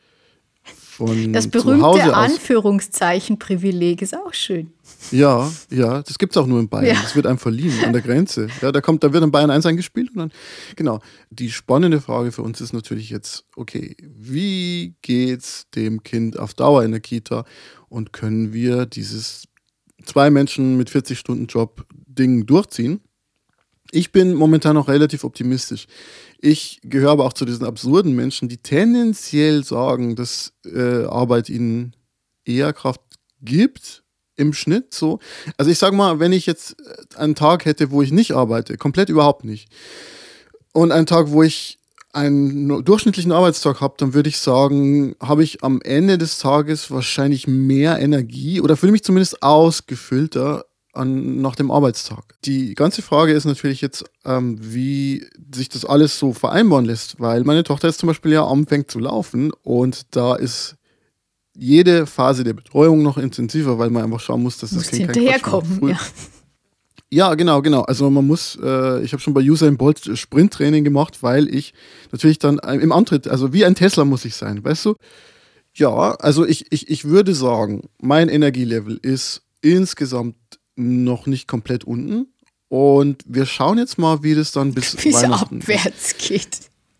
von Das zu berühmte Hause aus Anführungszeichen Privileg ist auch schön. Ja, ja, das gibt's auch nur in Bayern. Ja. Das wird einem verliehen an der Grenze. Ja, da kommt, da wird in Bayern 1 eingespielt und dann, genau. Die spannende Frage für uns ist natürlich jetzt, okay, wie geht's dem Kind auf Dauer in der Kita und können wir dieses zwei Menschen mit 40 Stunden Job Ding durchziehen? Ich bin momentan noch relativ optimistisch. Ich gehöre aber auch zu diesen absurden Menschen, die tendenziell sagen, dass äh, Arbeit ihnen eher Kraft gibt im Schnitt so. Also ich sage mal, wenn ich jetzt äh, einen Tag hätte, wo ich nicht arbeite, komplett überhaupt nicht, und einen Tag, wo ich einen durchschnittlichen Arbeitstag habe, dann würde ich sagen, habe ich am Ende des Tages wahrscheinlich mehr Energie oder fühle mich zumindest ausgefüllter an, nach dem Arbeitstag. Die ganze Frage ist natürlich jetzt, ähm, wie sich das alles so vereinbaren lässt, weil meine Tochter jetzt zum Beispiel ja anfängt zu laufen und da ist jede Phase der Betreuung noch intensiver, weil man einfach schauen muss, dass das Kind hinterherkommen. Ja. ja, genau, genau. Also man muss, äh, ich habe schon bei Usain Bolt Sprinttraining gemacht, weil ich natürlich dann im Antritt, also wie ein Tesla muss ich sein, weißt du? Ja, also ich, ich, ich würde sagen, mein Energielevel ist insgesamt noch nicht komplett unten. Und wir schauen jetzt mal, wie das dann bis Wie es Weihnachten abwärts geht.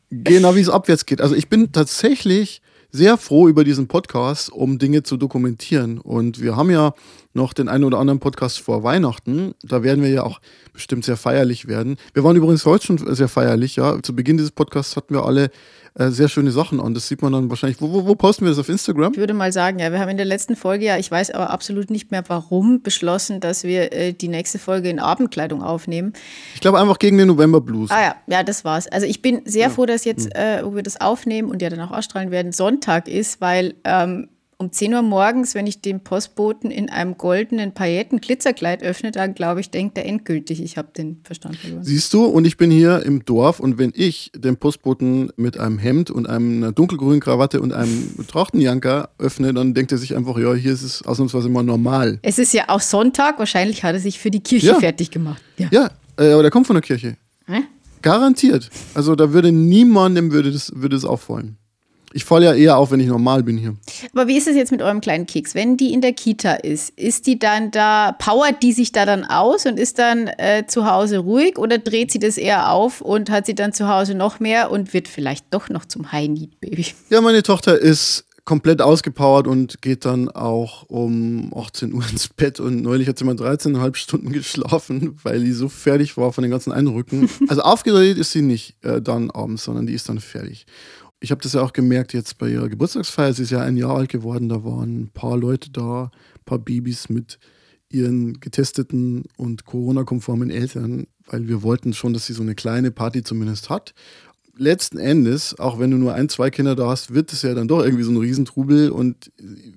Genau, wie es abwärts geht. Also ich bin tatsächlich sehr froh über diesen Podcast, um Dinge zu dokumentieren. Und wir haben ja noch den einen oder anderen Podcast vor Weihnachten. Da werden wir ja auch bestimmt sehr feierlich werden. Wir waren übrigens heute schon sehr feierlich, ja. Zu Beginn dieses Podcasts hatten wir alle äh, sehr schöne Sachen an. Das sieht man dann wahrscheinlich. Wo, wo, wo posten wir das auf Instagram? Ich würde mal sagen, ja, wir haben in der letzten Folge ja, ich weiß aber absolut nicht mehr warum, beschlossen, dass wir äh, die nächste Folge in Abendkleidung aufnehmen. Ich glaube einfach gegen den November Blues. Ah ja, ja, das war's. Also ich bin sehr froh, dass jetzt, äh, wo wir das aufnehmen und ja dann auch ausstrahlen werden, Sonntag ist, weil ähm, um 10 Uhr morgens, wenn ich den Postboten in einem goldenen Pailletten-Glitzerkleid öffne, dann glaube ich, denkt er endgültig, ich habe den Verstand verloren. Siehst du, und ich bin hier im Dorf und wenn ich den Postboten mit einem Hemd und einer dunkelgrünen Krawatte und einem Trachtenjanker öffne, dann denkt er sich einfach, ja, hier ist es ausnahmsweise mal normal. Es ist ja auch Sonntag, wahrscheinlich hat er sich für die Kirche Ja. fertig gemacht. Ja. Ja, äh, aber der kommt von der Kirche. Hä? Garantiert. Also da würde niemandem würde das, würde das auffallen. Ich falle ja eher auf, wenn ich normal bin hier. Aber wie ist es jetzt mit eurem kleinen Keks? Wenn die in der Kita ist, ist die dann da, powert die sich da dann aus und ist dann äh, zu Hause ruhig oder dreht sie das eher auf und hat sie dann zu Hause noch mehr und wird vielleicht doch noch zum High-Need-Baby? Ja, meine Tochter ist komplett ausgepowert und geht dann auch um 18 Uhr ins Bett und neulich hat sie mal 13,5 Stunden geschlafen, weil die so fertig war von den ganzen Eindrücken. Also aufgedreht ist sie nicht äh, dann abends, sondern die ist dann fertig. Ich habe das ja auch gemerkt jetzt bei ihrer Geburtstagsfeier. Sie ist ja ein Jahr alt geworden. Da waren ein paar Leute da, ein paar Babys mit ihren getesteten und Corona-konformen Eltern, weil wir wollten schon, dass sie so eine kleine Party zumindest hat. Letzten Endes, auch wenn du nur ein, zwei Kinder da hast, wird es ja dann doch irgendwie so ein Riesentrubel. Und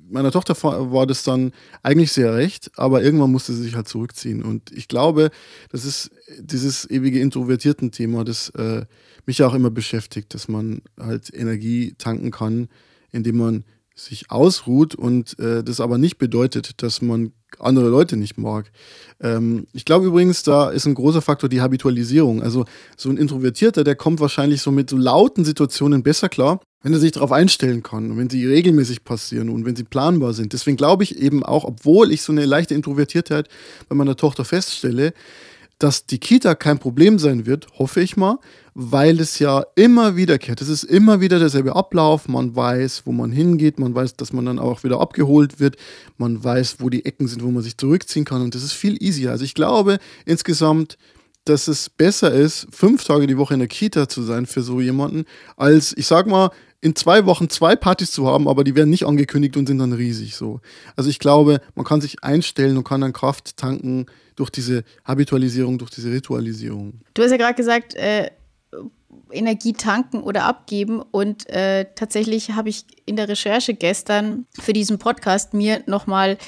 meiner Tochter war das dann eigentlich sehr recht, aber irgendwann musste sie sich halt zurückziehen. Und ich glaube, das ist dieses ewige Introvertierten-Thema, das äh, mich auch immer beschäftigt, dass man halt Energie tanken kann, indem man sich ausruht und äh, das aber nicht bedeutet, dass man andere Leute nicht mag. Ähm, ich glaube übrigens, da ist ein großer Faktor die Habitualisierung. Also so ein Introvertierter, der kommt wahrscheinlich so mit so lauten Situationen besser klar, wenn er sich darauf einstellen kann und wenn sie regelmäßig passieren und wenn sie planbar sind. Deswegen glaube ich eben auch, obwohl ich so eine leichte Introvertiertheit bei meiner Tochter feststelle, dass die Kita kein Problem sein wird, hoffe ich mal, weil es ja immer wiederkehrt. Es ist immer wieder derselbe Ablauf. Man weiß, wo man hingeht. Man weiß, dass man dann auch wieder abgeholt wird. Man weiß, wo die Ecken sind, wo man sich zurückziehen kann. Und das ist viel easier. Also ich glaube insgesamt, dass es besser ist, fünf Tage die Woche in der Kita zu sein für so jemanden, als, ich sag mal, in zwei Wochen zwei Partys zu haben, aber die werden nicht angekündigt und sind dann riesig so. Also ich glaube, man kann sich einstellen und kann dann Kraft tanken durch diese Habitualisierung, durch diese Ritualisierung. Du hast ja gerade gesagt, äh, Energie tanken oder abgeben. Und äh, tatsächlich habe ich in der Recherche gestern für diesen Podcast mir nochmal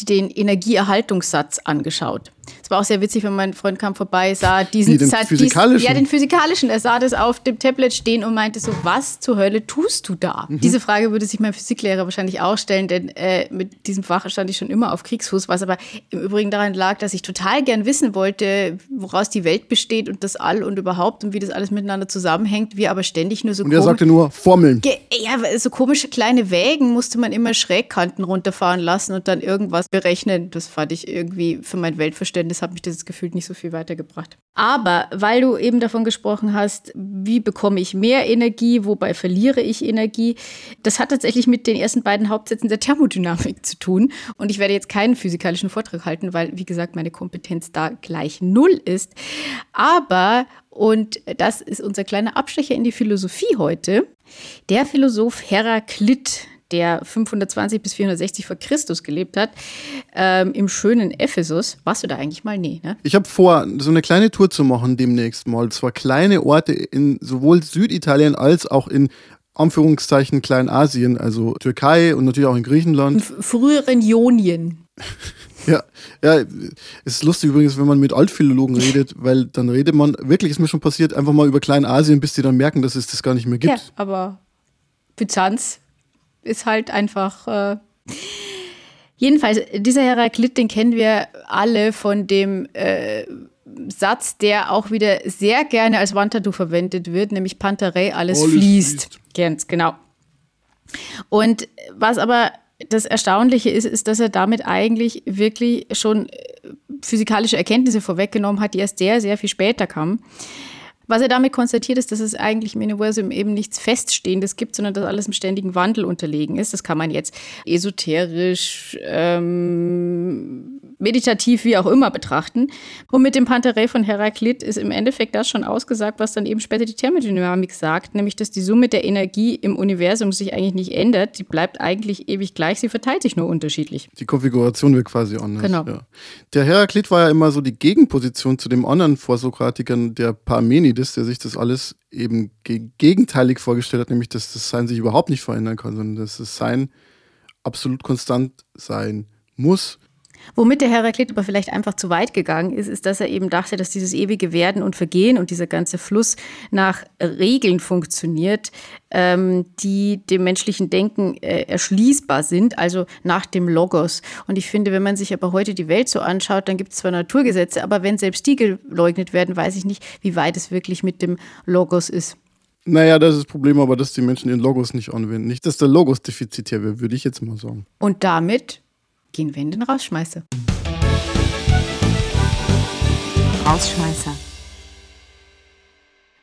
den Energieerhaltungssatz angeschaut. Es war auch sehr witzig, wenn mein Freund kam vorbei, sah diesen Wie, den sah dies- physikalischen? ja, den physikalischen. Er sah das auf dem Tablet stehen und meinte so, was zur Hölle tust du da? Mhm. Diese Frage würde sich mein Physiklehrer wahrscheinlich auch stellen, denn äh, mit diesem Fach stand ich schon immer auf Kriegsfuß, was aber im Übrigen daran lag, dass ich total gern wissen wollte, woraus die Welt besteht und das All und überhaupt und wie das alles miteinander zusammenhängt, wir aber ständig nur so Und er sagte nur Formeln. Ja, so komische kleine Wägen musste man immer Schrägkanten runterfahren lassen und dann irgendwas berechnen. Das fand ich irgendwie für mein Weltverständnis hat mich das gefühlt nicht so viel weitergebracht. Aber weil du eben davon gesprochen hast, wie bekomme ich mehr Energie, wobei verliere ich Energie, das hat tatsächlich mit den ersten beiden Hauptsätzen der Thermodynamik zu tun. Und ich werde jetzt keinen physikalischen Vortrag halten, weil, wie gesagt, meine Kompetenz da gleich null ist. Aber, und das ist unser kleiner Abstecher in die Philosophie heute, der Philosoph Heraklit, der 520 bis 460 vor Christus gelebt hat, ähm, im schönen Ephesus. Warst du da eigentlich mal? Nee, ne? Ich habe vor, so eine kleine Tour zu machen demnächst mal. Zwar kleine Orte in sowohl Süditalien als auch in Anführungszeichen Kleinasien, also Türkei und natürlich auch in Griechenland. F früheren Ionien. Ja, ja, es ist lustig übrigens, wenn man mit Altphilologen redet, weil dann redet man, wirklich ist mir schon passiert, einfach mal über Kleinasien, bis die dann merken, dass es das gar nicht mehr gibt. Ja, aber Byzanz ist halt einfach. Äh Jedenfalls, dieser Heraklit, den kennen wir alle von dem äh, Satz, der auch wieder sehr gerne als Wandtattoo verwendet wird, nämlich Pantarei, alles, Alles fließt. fließt. Ganz genau. Und was aber das Erstaunliche ist, ist, dass er damit eigentlich wirklich schon äh, physikalische Erkenntnisse vorweggenommen hat, die erst sehr, sehr viel später kamen. Was er damit konstatiert, ist, dass es eigentlich im Universum eben nichts Feststehendes gibt, sondern dass alles im ständigen Wandel unterlegen ist. Das kann man jetzt esoterisch, ähm, meditativ, wie auch immer betrachten. Und mit dem Pantarei von Heraklit ist im Endeffekt das schon ausgesagt, was dann eben später die Thermodynamik sagt, nämlich dass die Summe der Energie im Universum sich eigentlich nicht ändert. Die bleibt eigentlich ewig gleich, sie verteilt sich nur unterschiedlich. Die Konfiguration wird quasi anders. Genau. Ja. Der Heraklit war ja immer so die Gegenposition zu dem anderen Vorsokratikern, der Parmenides, der sich das alles eben gegenteilig vorgestellt hat, nämlich dass das Sein sich überhaupt nicht verändern kann, sondern dass das Sein absolut konstant sein muss. Womit der Heraklit aber vielleicht einfach zu weit gegangen ist, ist, dass er eben dachte, dass dieses ewige Werden und Vergehen und dieser ganze Fluss nach Regeln funktioniert, ähm, die dem menschlichen Denken äh, erschließbar sind, also nach dem Logos. Und ich finde, wenn man sich aber heute die Welt so anschaut, dann gibt es zwar Naturgesetze, aber wenn selbst die geleugnet werden, weiß ich nicht, wie weit es wirklich mit dem Logos ist. Naja, das ist das Problem aber, dass die Menschen ihren Logos nicht anwenden. Nicht, dass der Logos defizitär wäre, würde ich jetzt mal sagen. Und damit gehen wir in den Rausschmeißer. Rausschmeißer.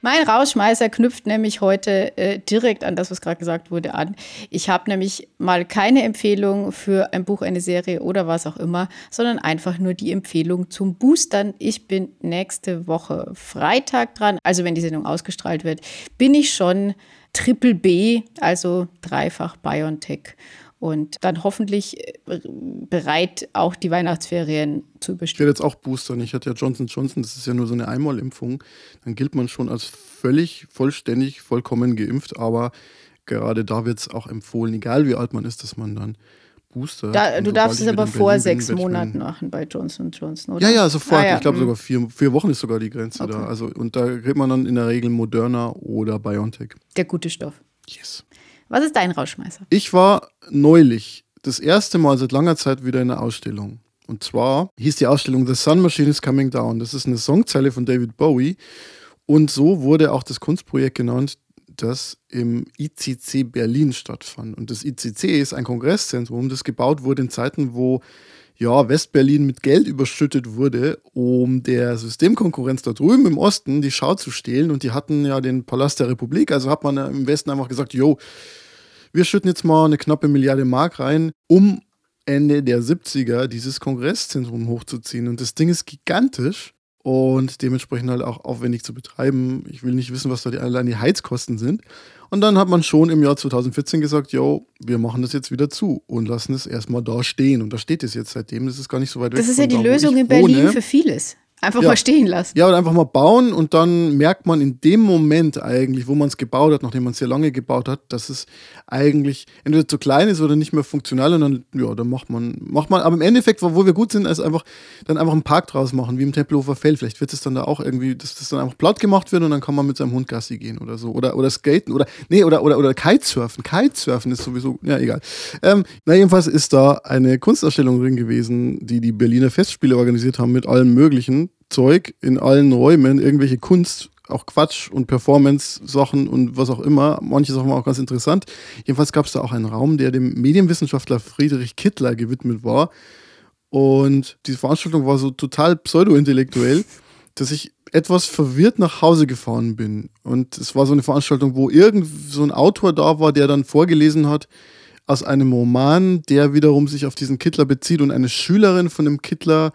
Mein Rausschmeißer knüpft nämlich heute äh, direkt an das, was gerade gesagt wurde, an. Ich habe nämlich mal keine Empfehlung für ein Buch, eine Serie oder was auch immer, sondern einfach nur die Empfehlung zum Boostern. Ich bin nächste Woche Freitag dran, also wenn die Sendung ausgestrahlt wird, bin ich schon Triple B, also dreifach BioNTech und dann hoffentlich äh, bereit, auch die Weihnachtsferien zu überstehen. Ich werde jetzt auch boostern. Ich hatte ja Johnson Johnson, das ist ja nur so eine Einmalimpfung. Dann gilt man schon als völlig, vollständig, vollkommen geimpft. Aber gerade da wird es auch empfohlen, egal wie alt man ist, dass man dann Booster. Da, du darfst es aber vor sechs Monaten machen bei Johnson Johnson, oder? Ja, ja, sofort. Ah, ja. Ich glaube Mhm. sogar vier, vier Wochen ist sogar die Grenze Okay. da. Also, und da kriegt man dann in der Regel Moderna oder BioNTech. Der gute Stoff. Yes. Was ist dein Rausschmeißer? Ich war neulich das erste Mal seit langer Zeit wieder in einer Ausstellung. Und zwar hieß die Ausstellung The Sun Machine is Coming Down. Das ist eine Songzeile von David Bowie. Und so wurde auch das Kunstprojekt genannt, das im ICC Berlin stattfand. Und das ICC ist ein Kongresszentrum, das gebaut wurde in Zeiten, wo ja, Westberlin mit Geld überschüttet wurde, um der Systemkonkurrenz da drüben im Osten die Schau zu stehlen. Und die hatten ja den Palast der Republik. Also hat man im Westen einfach gesagt, yo, wir schütten jetzt mal eine knappe Milliarde Mark rein, um Ende der 70er dieses Kongresszentrum hochzuziehen. Und das Ding ist gigantisch und dementsprechend halt auch aufwendig zu betreiben. Ich will nicht wissen, was da die, allein die Heizkosten sind. Und dann hat man schon im Jahr 2014 gesagt, yo, wir machen das jetzt wieder zu und lassen es erstmal da stehen. Und da steht es jetzt seitdem. Das ist gar nicht so weit weg. Das ist ja die da, Lösung in Berlin wohne. für vieles. Einfach Ja. mal stehen lassen. Ja, oder einfach mal bauen und dann merkt man in dem Moment eigentlich, wo man es gebaut hat, nachdem man es sehr lange gebaut hat, dass es eigentlich entweder zu klein ist oder nicht mehr funktional und dann, ja, dann macht man, macht man, aber im Endeffekt, wo wir gut sind, ist einfach, dann einfach einen Park draus machen, wie im Tempelhofer Feld. Vielleicht wird es dann da auch irgendwie, dass das dann einfach platt gemacht wird und dann kann man mit seinem Hund Gassi gehen oder so. Oder, oder skaten oder, nee, oder, oder, oder Kitesurfen. Kitesurfen ist sowieso, ja, egal. Ähm, na, jedenfalls ist da eine Kunstausstellung drin gewesen, die die Berliner Festspiele organisiert haben mit allem möglichen Zeug in allen Räumen, irgendwelche Kunst, auch Quatsch und Performance-Sachen und was auch immer. Manche Sachen waren auch ganz interessant. Jedenfalls gab es da auch einen Raum, der dem Medienwissenschaftler Friedrich Kittler gewidmet war. Und die Veranstaltung war so total pseudo-intellektuell, dass ich etwas verwirrt nach Hause gefahren bin. Und es war so eine Veranstaltung, wo irgend so ein Autor da war, der dann vorgelesen hat aus einem Roman, der wiederum sich auf diesen Kittler bezieht. Und eine Schülerin von dem Kittler,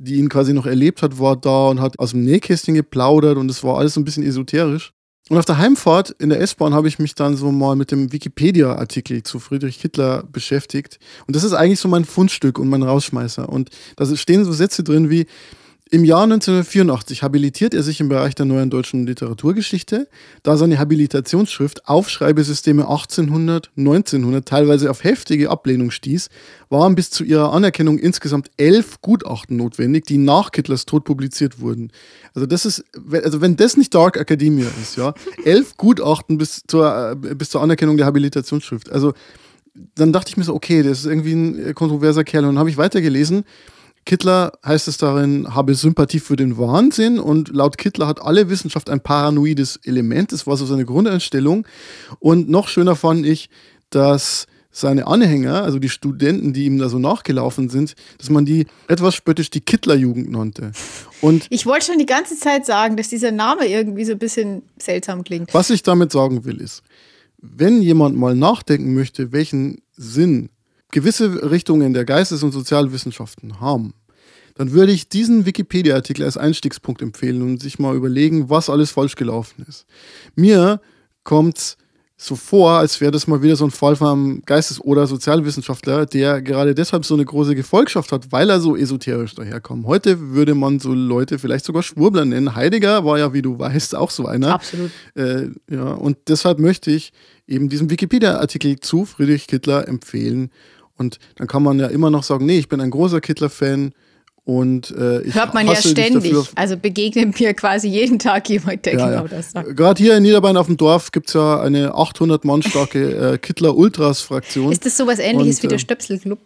die ihn quasi noch erlebt hat, war da und hat aus dem Nähkästchen geplaudert und es war alles so ein bisschen esoterisch. Und auf der Heimfahrt in der S-Bahn habe ich mich dann so mal mit dem Wikipedia-Artikel zu Friedrich Kittler beschäftigt. Und das ist eigentlich so mein Fundstück und mein Rausschmeißer. Und da stehen so Sätze drin wie, im Jahr 1984 habilitiert er sich im Bereich der neuen deutschen Literaturgeschichte, da seine Habilitationsschrift Aufschreibesysteme 1800, 1900 teilweise auf heftige Ablehnung stieß, waren bis zu ihrer Anerkennung insgesamt elf Gutachten notwendig, die nach Kittlers Tod publiziert wurden. Also das ist, also wenn das nicht Dark Academia ist, ja, elf Gutachten bis zur, äh, bis zur Anerkennung der Habilitationsschrift. Also dann dachte ich mir so, okay, das ist irgendwie ein kontroverser Kerl. Und dann habe ich weitergelesen. Kittler heißt es darin, habe Sympathie für den Wahnsinn und laut Kittler hat alle Wissenschaft ein paranoides Element. Das war so seine Grundeinstellung. Und noch schöner fand ich, dass seine Anhänger, also die Studenten, die ihm da so nachgelaufen sind, dass man die etwas spöttisch die Kittlerjugend nannte. Und Ich wollte schon die ganze Zeit sagen, dass dieser Name irgendwie so ein bisschen seltsam klingt. was ich damit sagen will, ist, wenn jemand mal nachdenken möchte, welchen Sinn gewisse Richtungen der Geistes- und Sozialwissenschaften haben, dann würde ich diesen Wikipedia-Artikel als Einstiegspunkt empfehlen und sich mal überlegen, was alles falsch gelaufen ist. Mir kommt es so vor, als wäre das mal wieder so ein Fall von einem Geistes- oder Sozialwissenschaftler, der gerade deshalb so eine große Gefolgschaft hat, weil er so esoterisch daherkommt. Heute würde man so Leute vielleicht sogar Schwurbler nennen. Heidegger war ja, wie du weißt, auch so einer. Absolut. Äh, ja, und deshalb möchte ich eben diesen Wikipedia-Artikel zu Friedrich Kittler empfehlen. Und dann kann man ja immer noch sagen, nee, ich bin ein großer Kittler-Fan und äh, ich Hört man ja ständig. Also begegnet mir quasi jeden Tag jemand, der Ja, genau ja. das sagt. Gerade hier in Niederbayern auf dem Dorf gibt es ja eine 800 Mann starke äh, Kittler-Ultras-Fraktion. Ist das sowas ähnliches Und, wie der äh, Stöpselclub?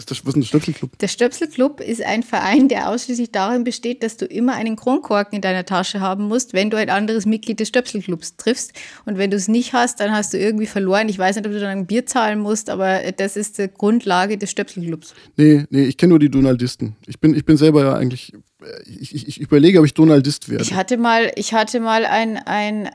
Was ist das, was ist denn der Stöpselclub? Der Stöpselclub ist ein Verein, der ausschließlich darin besteht, dass du immer einen Kronkorken in deiner Tasche haben musst, wenn du ein anderes Mitglied des Stöpselclubs triffst. Und wenn du es nicht hast, dann hast du irgendwie verloren. Ich weiß nicht, ob du dann ein Bier zahlen musst, aber das ist die Grundlage des Stöpselclubs. Nee, nee, ich kenne nur die Donaldisten. Ich bin, ich bin selber ja eigentlich, ich, ich, ich überlege, ob ich Donaldist werde. Ich hatte mal, ich hatte mal ein, ein, äh,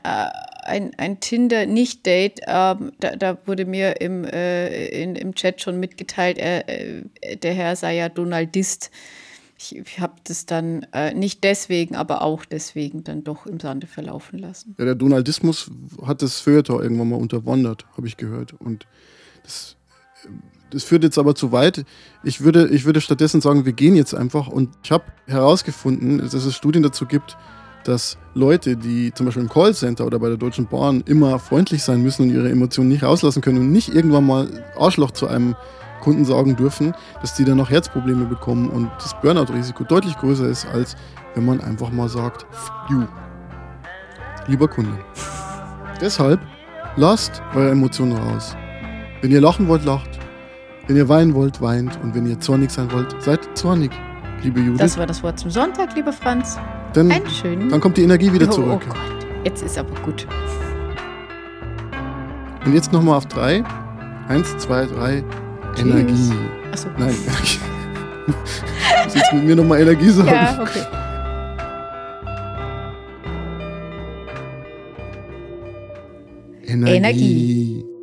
ein, ein Tinder-Nicht-Date. Ähm, da, da wurde mir im, äh, in, im Chat schon mitgeteilt, er, äh, der Herr sei ja Donaldist. Ich, ich habe das dann äh, nicht deswegen, aber auch deswegen dann doch im Sande verlaufen lassen. Ja, der Donaldismus hat das Feuilleton irgendwann mal unterwandert, habe ich gehört. Und das, das führt jetzt aber zu weit. Ich würde, ich würde stattdessen sagen, wir gehen jetzt einfach. Und ich habe herausgefunden, dass es Studien dazu gibt, dass Leute, die zum Beispiel im Callcenter oder bei der Deutschen Bahn immer freundlich sein müssen und ihre Emotionen nicht rauslassen können und nicht irgendwann mal Arschloch zu einem Kunden sagen dürfen, dass die dann noch Herzprobleme bekommen und das Burnout-Risiko deutlich größer ist, als wenn man einfach mal sagt, "F you, lieber Kunde. Deshalb lasst eure Emotionen raus. Wenn ihr lachen wollt, lacht. Wenn ihr weinen wollt, weint. Und wenn ihr zornig sein wollt, seid zornig, liebe Judith. Das war das Wort zum Sonntag, lieber Franz. Dann, Einen schönen. dann kommt die Energie wieder oh, zurück. Oh Gott, jetzt ist aber gut. Und jetzt nochmal auf drei. Eins, zwei, drei. Tschüss. Energie. Achso. Nein, Energie. Du musst jetzt mit mir nochmal Energie sagen. Ja, okay. Energie. Energie.